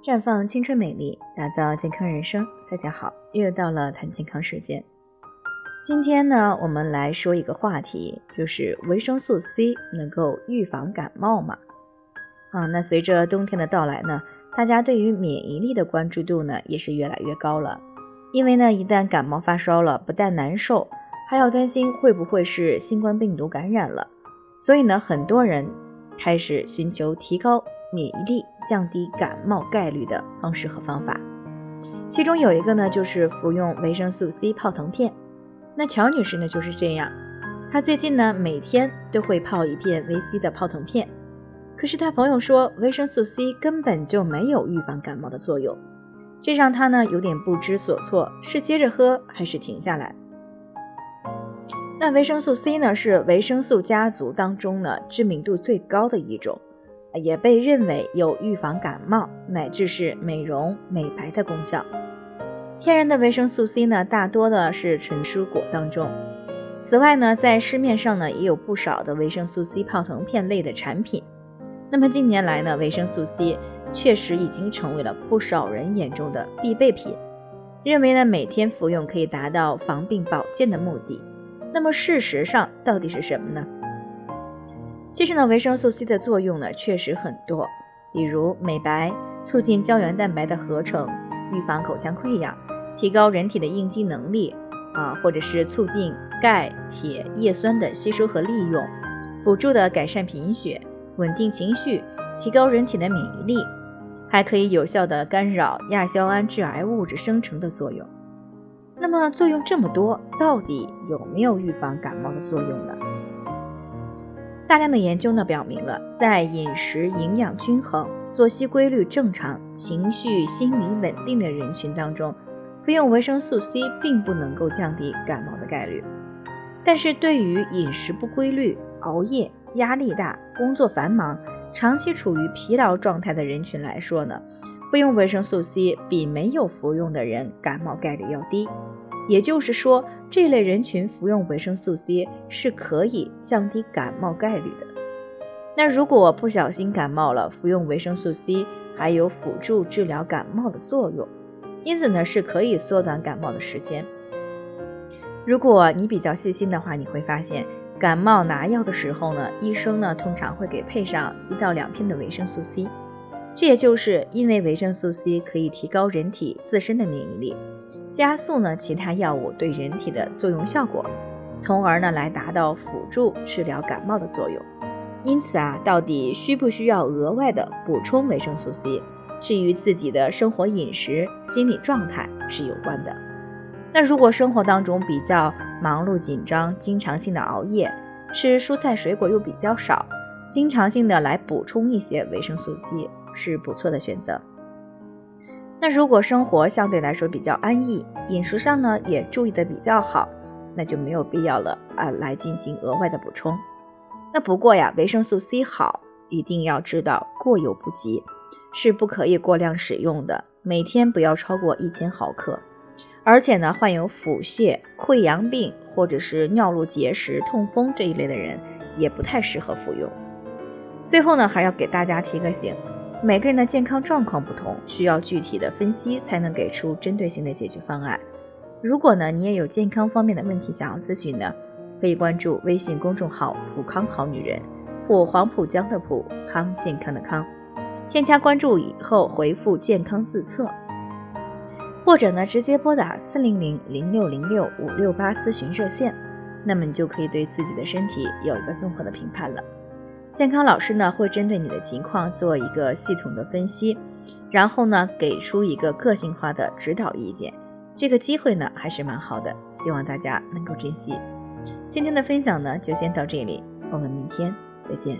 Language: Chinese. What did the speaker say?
绽放青春美丽，打造健康人生。大家好，又到了谈健康时间。今天呢，我们来说一个话题，就是维生素 C 能够预防感冒吗？啊，那随着冬天的到来呢，大家对于免疫力的关注度呢也是越来越高了。因为呢，一旦感冒发烧了，不但难受，还要担心会不会是新冠病毒感染了。所以呢，很多人开始寻求提高。免疫力降低感冒概率的方式和方法，其中有一个呢，就是服用维生素 C 泡腾片。那乔女士呢就是这样，她最近呢每天都会泡一片维 C 的泡腾片。可是她朋友说，维生素 C 根本就没有预防感冒的作用，这让她呢有点不知所措，是接着喝还是停下来？那维生素 C 呢是维生素家族当中呢知名度最高的一种。也被认为有预防感冒乃至是美容美白的功效。天然的维生素 C 呢，大多的是纯蔬果当中。此外呢，在市面上呢也有不少的维生素 C 泡腾片类的产品。那么近年来呢，维生素 C 确实已经成为了不少人眼中的必备品，认为呢每天服用可以达到防病保健的目的。那么事实上到底是什么呢？其实呢，维生素 C 的作用呢确实很多，比如美白、促进胶原蛋白的合成、预防口腔溃疡、提高人体的应激能力啊，或者是促进钙、铁、叶酸的吸收和利用，辅助的改善贫血、稳定情绪、提高人体的免疫力，还可以有效的干扰亚硝胺致癌物质生成的作用。那么作用这么多，到底有没有预防感冒的作用呢？大量的研究呢表明了，在饮食营养均衡、作息规律正常、情绪心理稳定的人群当中，服用维生素 C 并不能够降低感冒的概率。但是对于饮食不规律、熬夜、压力大、工作繁忙、长期处于疲劳状态的人群来说呢，服用维生素 C 比没有服用的人感冒概率要低。也就是说，这类人群服用维生素 C 是可以降低感冒概率的。那如果不小心感冒了，服用维生素 C 还有辅助治疗感冒的作用，因此呢是可以缩短感冒的时间。如果你比较细心的话，你会发现感冒拿药的时候呢，医生呢通常会给配上一到两片的维生素 C。这也就是因为维生素 C 可以提高人体自身的免疫力。加速呢其他药物对人体的作用效果，从而呢来达到辅助治疗感冒的作用。因此啊，到底需不需要额外的补充维生素 C，是与自己的生活饮食、心理状态是有关的。那如果生活当中比较忙碌紧张，经常性的熬夜，吃蔬菜水果又比较少，经常性的来补充一些维生素 C 是不错的选择。那如果生活相对来说比较安逸，饮食上呢也注意的比较好，那就没有必要了啊，来进行额外的补充。那不过呀，维生素 C 好，一定要知道过犹不及，是不可以过量使用的，每天不要超过一千毫克。而且呢，患有腹泻、溃疡病或者是尿路结石、痛风这一类的人，也不太适合服用。最后呢，还要给大家提个醒。每个人的健康状况不同，需要具体的分析才能给出针对性的解决方案。如果呢你也有健康方面的问题想要咨询呢，可以关注微信公众号“普康好女人”或黄浦江的浦康健康的康，添加关注以后回复“健康自测”，或者呢直接拨打四零零零六零六五六八咨询热线，那么你就可以对自己的身体有一个综合的评判了。健康老师呢会针对你的情况做一个系统的分析，然后呢给出一个个性化的指导意见。这个机会呢还是蛮好的，希望大家能够珍惜。今天的分享呢就先到这里，我们明天再见。